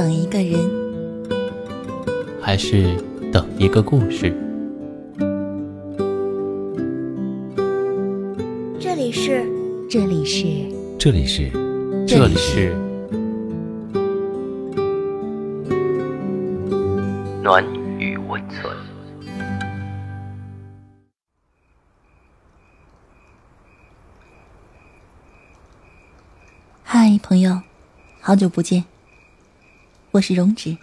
等一个人，还是等一个故事？这里是，这里是，这里是，这里是暖与温存。嗨，朋友，好久不见。我是荣止。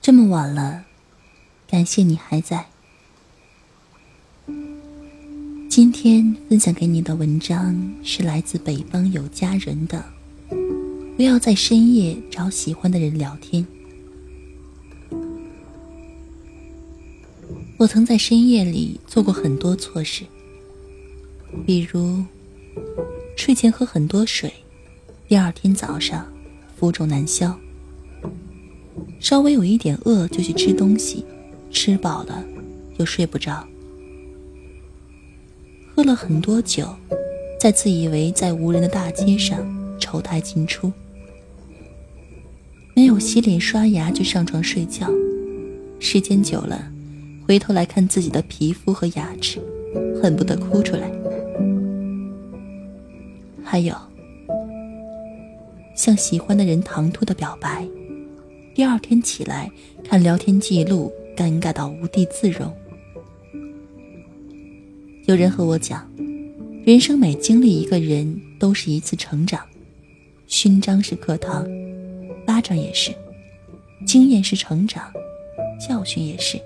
这么晚了，感谢你还在。今天分享给你的文章是来自北方有佳人的。不要在深夜找喜欢的人聊天。我曾在深夜里做过很多错事，比如睡前喝很多水，第二天早上浮肿难消。稍微有一点饿就去吃东西，吃饱了又睡不着。喝了很多酒，在自以为在无人的大街上丑态尽出。没有洗脸刷牙就上床睡觉，时间久了，回头来看自己的皮肤和牙齿，恨不得哭出来。还有，向喜欢的人唐突的表白。第二天起来看聊天记录，尴尬到无地自容。有人和我讲，人生每经历一个人，都是一次成长。勋章是课堂，巴掌也是；经验是成长，教训也是。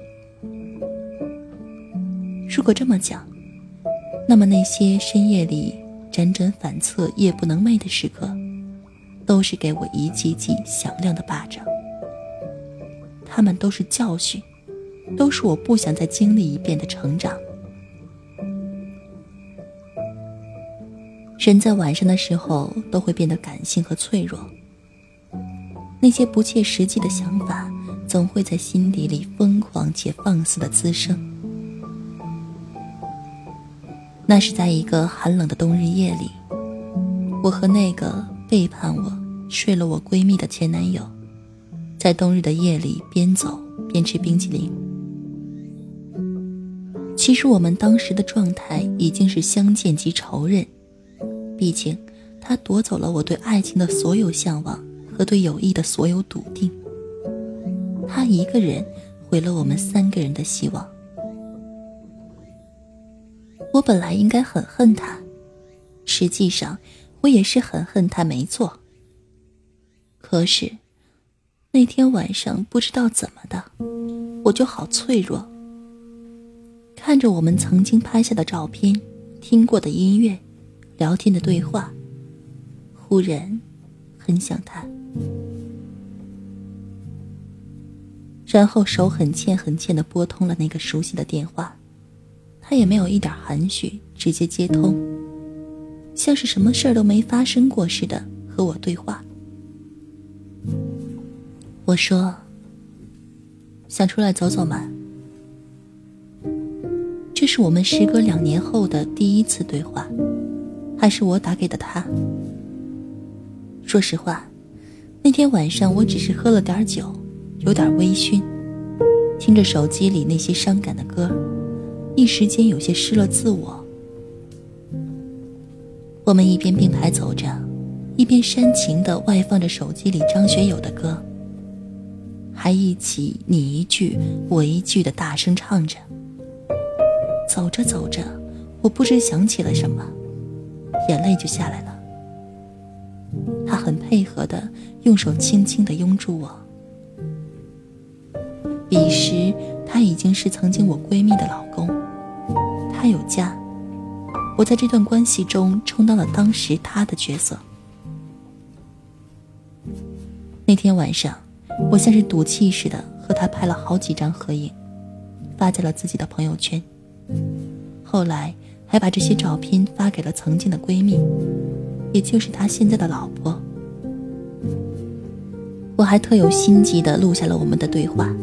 如果这么讲，那么那些深夜里辗转反侧、夜不能寐的时刻，都是给我一记记响亮的巴掌。他们都是教训，都是我不想再经历一遍的成长。人在晚上的时候都会变得感性和脆弱，那些不切实际的想法总会在心底里疯狂且放肆的滋生。那是在一个寒冷的冬日夜里，我和那个背叛我、睡了我闺蜜的前男友。在冬日的夜里，边走边吃冰淇淋。其实我们当时的状态已经是相见即仇人，毕竟他夺走了我对爱情的所有向往和对友谊的所有笃定。他一个人毁了我们三个人的希望。我本来应该很恨他，实际上我也是很恨他，没错。可是。那天晚上不知道怎么的，我就好脆弱。看着我们曾经拍下的照片、听过的音乐、聊天的对话，忽然很想他。然后手很欠很欠的拨通了那个熟悉的电话，他也没有一点含蓄，直接接通，像是什么事儿都没发生过似的和我对话。我说：“想出来走走吗？”这是我们时隔两年后的第一次对话，还是我打给的他。说实话，那天晚上我只是喝了点酒，有点微醺，听着手机里那些伤感的歌，一时间有些失了自我。我们一边并排走着，一边煽情的外放着手机里张学友的歌。还一起你一句我一句的大声唱着。走着走着，我不知想起了什么，眼泪就下来了。他很配合的用手轻轻的拥住我。彼时他已经是曾经我闺蜜的老公，他有家，我在这段关系中充当了当时他的角色。那天晚上。我像是赌气似的和他拍了好几张合影，发在了自己的朋友圈。后来还把这些照片发给了曾经的闺蜜，也就是他现在的老婆。我还特有心机的录下了我们的对话，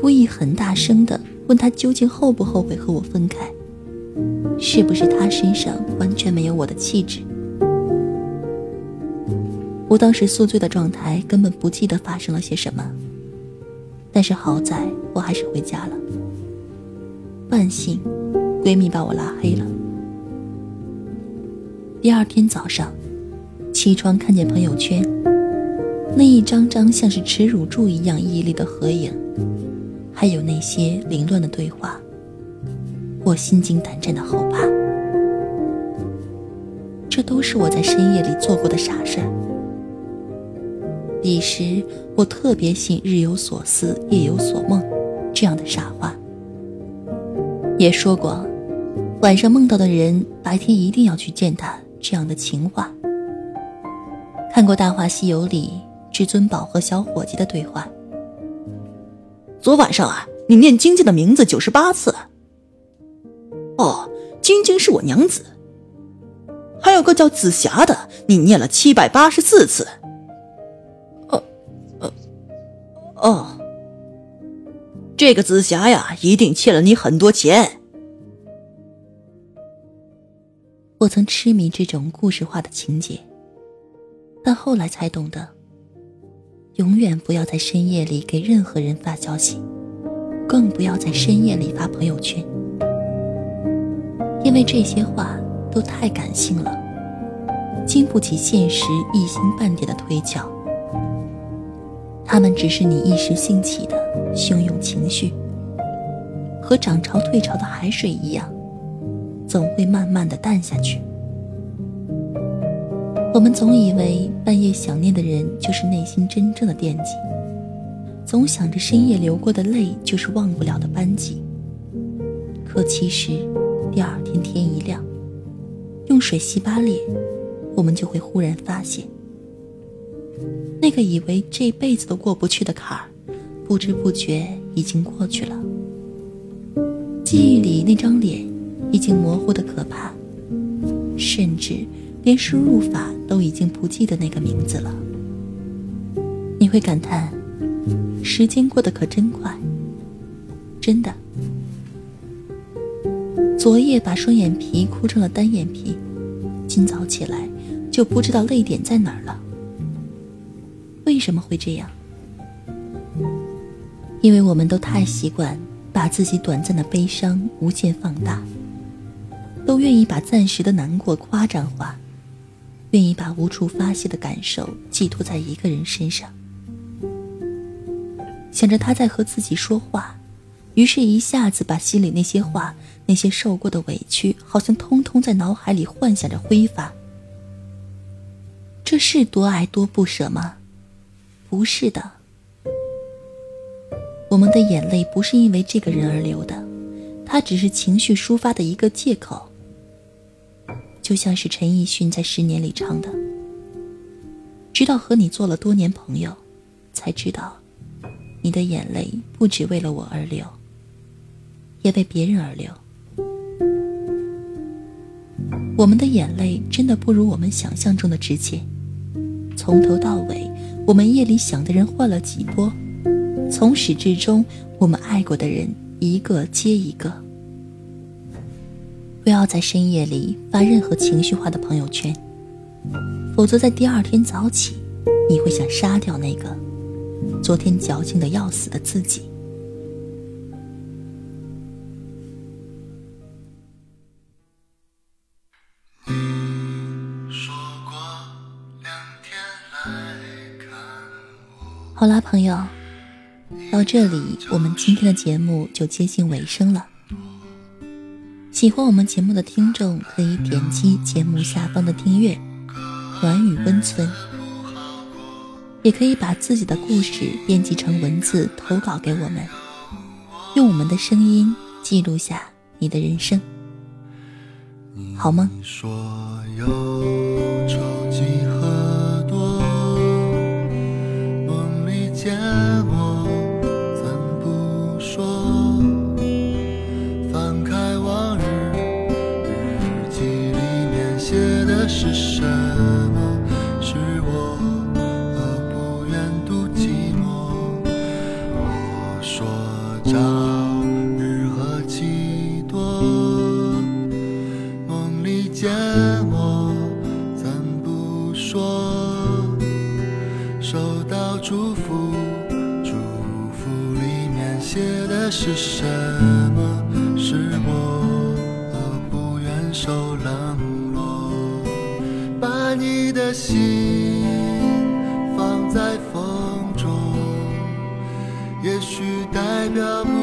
故意很大声的问他究竟后不后悔和我分开，是不是他身上完全没有我的气质？我当时宿醉的状态，根本不记得发生了些什么。但是好在我还是回家了。万幸，闺蜜把我拉黑了。第二天早上，起床看见朋友圈，那一张张像是耻辱柱一样屹立的合影，还有那些凌乱的对话，我心惊胆战的后怕。这都是我在深夜里做过的傻事儿。彼时，我特别信“日有所思，夜有所梦”这样的傻话。也说过，晚上梦到的人，白天一定要去见他这样的情话。看过《大话西游》里至尊宝和小伙计的对话。昨晚上啊，你念晶晶的名字九十八次。哦，晶晶是我娘子。还有个叫紫霞的，你念了七百八十四次。哦，这个紫霞呀，一定欠了你很多钱。我曾痴迷这种故事化的情节，但后来才懂得，永远不要在深夜里给任何人发消息，更不要在深夜里发朋友圈，因为这些话都太感性了，经不起现实一星半点的推敲。他们只是你一时兴起的汹涌情绪，和涨潮退潮的海水一样，总会慢慢的淡下去。我们总以为半夜想念的人就是内心真正的惦记，总想着深夜流过的泪就是忘不了的班级。可其实，第二天天一亮，用水洗把脸，我们就会忽然发现。那个以为这辈子都过不去的坎儿，不知不觉已经过去了。记忆里那张脸，已经模糊的可怕，甚至连输入法都已经不记得那个名字了。你会感叹，时间过得可真快。真的，昨夜把双眼皮哭成了单眼皮，今早起来就不知道泪点在哪儿了。为什么会这样？因为我们都太习惯把自己短暂的悲伤无限放大，都愿意把暂时的难过夸张化，愿意把无处发泄的感受寄托在一个人身上，想着他在和自己说话，于是一下子把心里那些话、那些受过的委屈，好像通通在脑海里幻想着挥发。这是多爱多不舍吗？不是的，我们的眼泪不是因为这个人而流的，他只是情绪抒发的一个借口。就像是陈奕迅在《十年》里唱的：“直到和你做了多年朋友，才知道，你的眼泪不只为了我而流，也为别人而流。”我们的眼泪真的不如我们想象中的值钱，从头到尾。我们夜里想的人换了几波，从始至终，我们爱过的人一个接一个。不要在深夜里发任何情绪化的朋友圈，否则在第二天早起，你会想杀掉那个昨天矫情的要死的自己。好啦，朋友，到这里我们今天的节目就接近尾声了。喜欢我们节目的听众可以点击节目下方的订阅“暖雨温存”，也可以把自己的故事编辑成文字投稿给我们，用我们的声音记录下你的人生，好吗？写的是什么？是我不愿受冷落。把你的心放在风中。也许代表不。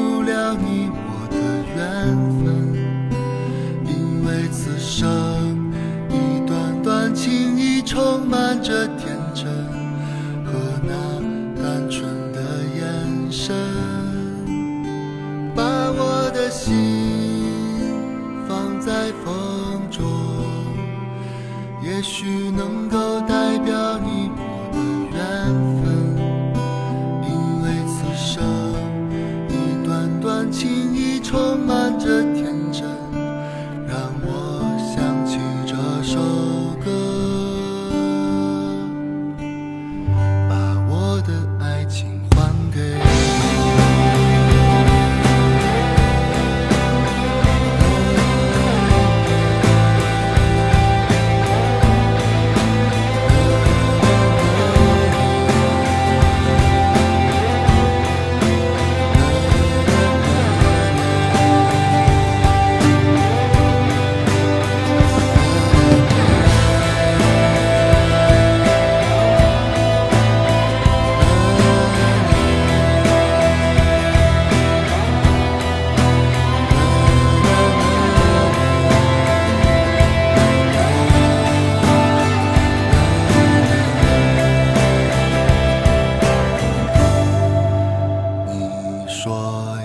说